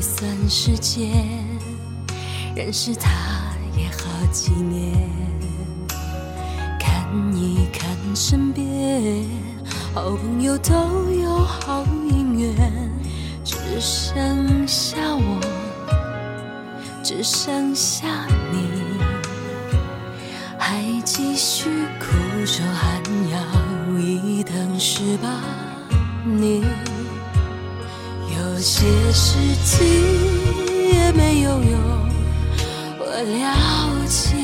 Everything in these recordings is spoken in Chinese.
算时间，认识他也好几年，看一看身边好朋友都有好姻缘，只剩下我，只剩下你，还继续苦守寒窑一等十八年。有些事情也没有用，我了解。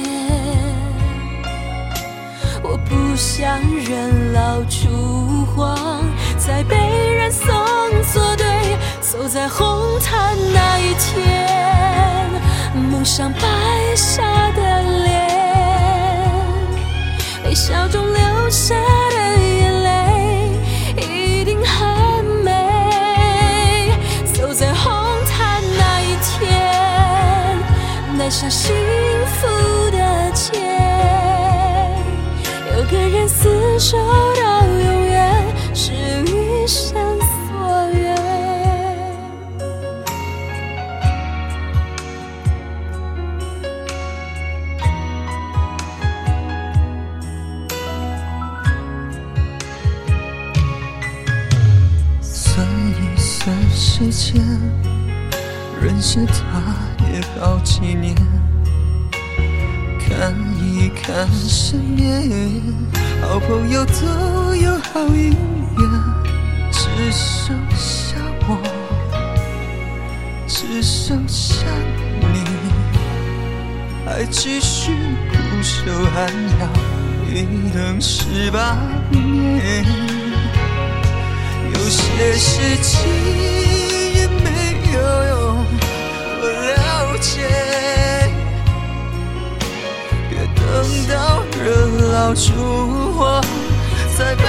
我不想人老珠黄，再被人送作对。走在红毯那一天，蒙上白纱的脸，微笑中流下厮守到永远，是一生所愿。算一算时间，认识他也好几年，看一看身边，好朋友都有好姻缘，只剩下我，只剩下你，还继续苦守寒窑，一等十八年。有些事情等到人老珠黄，再被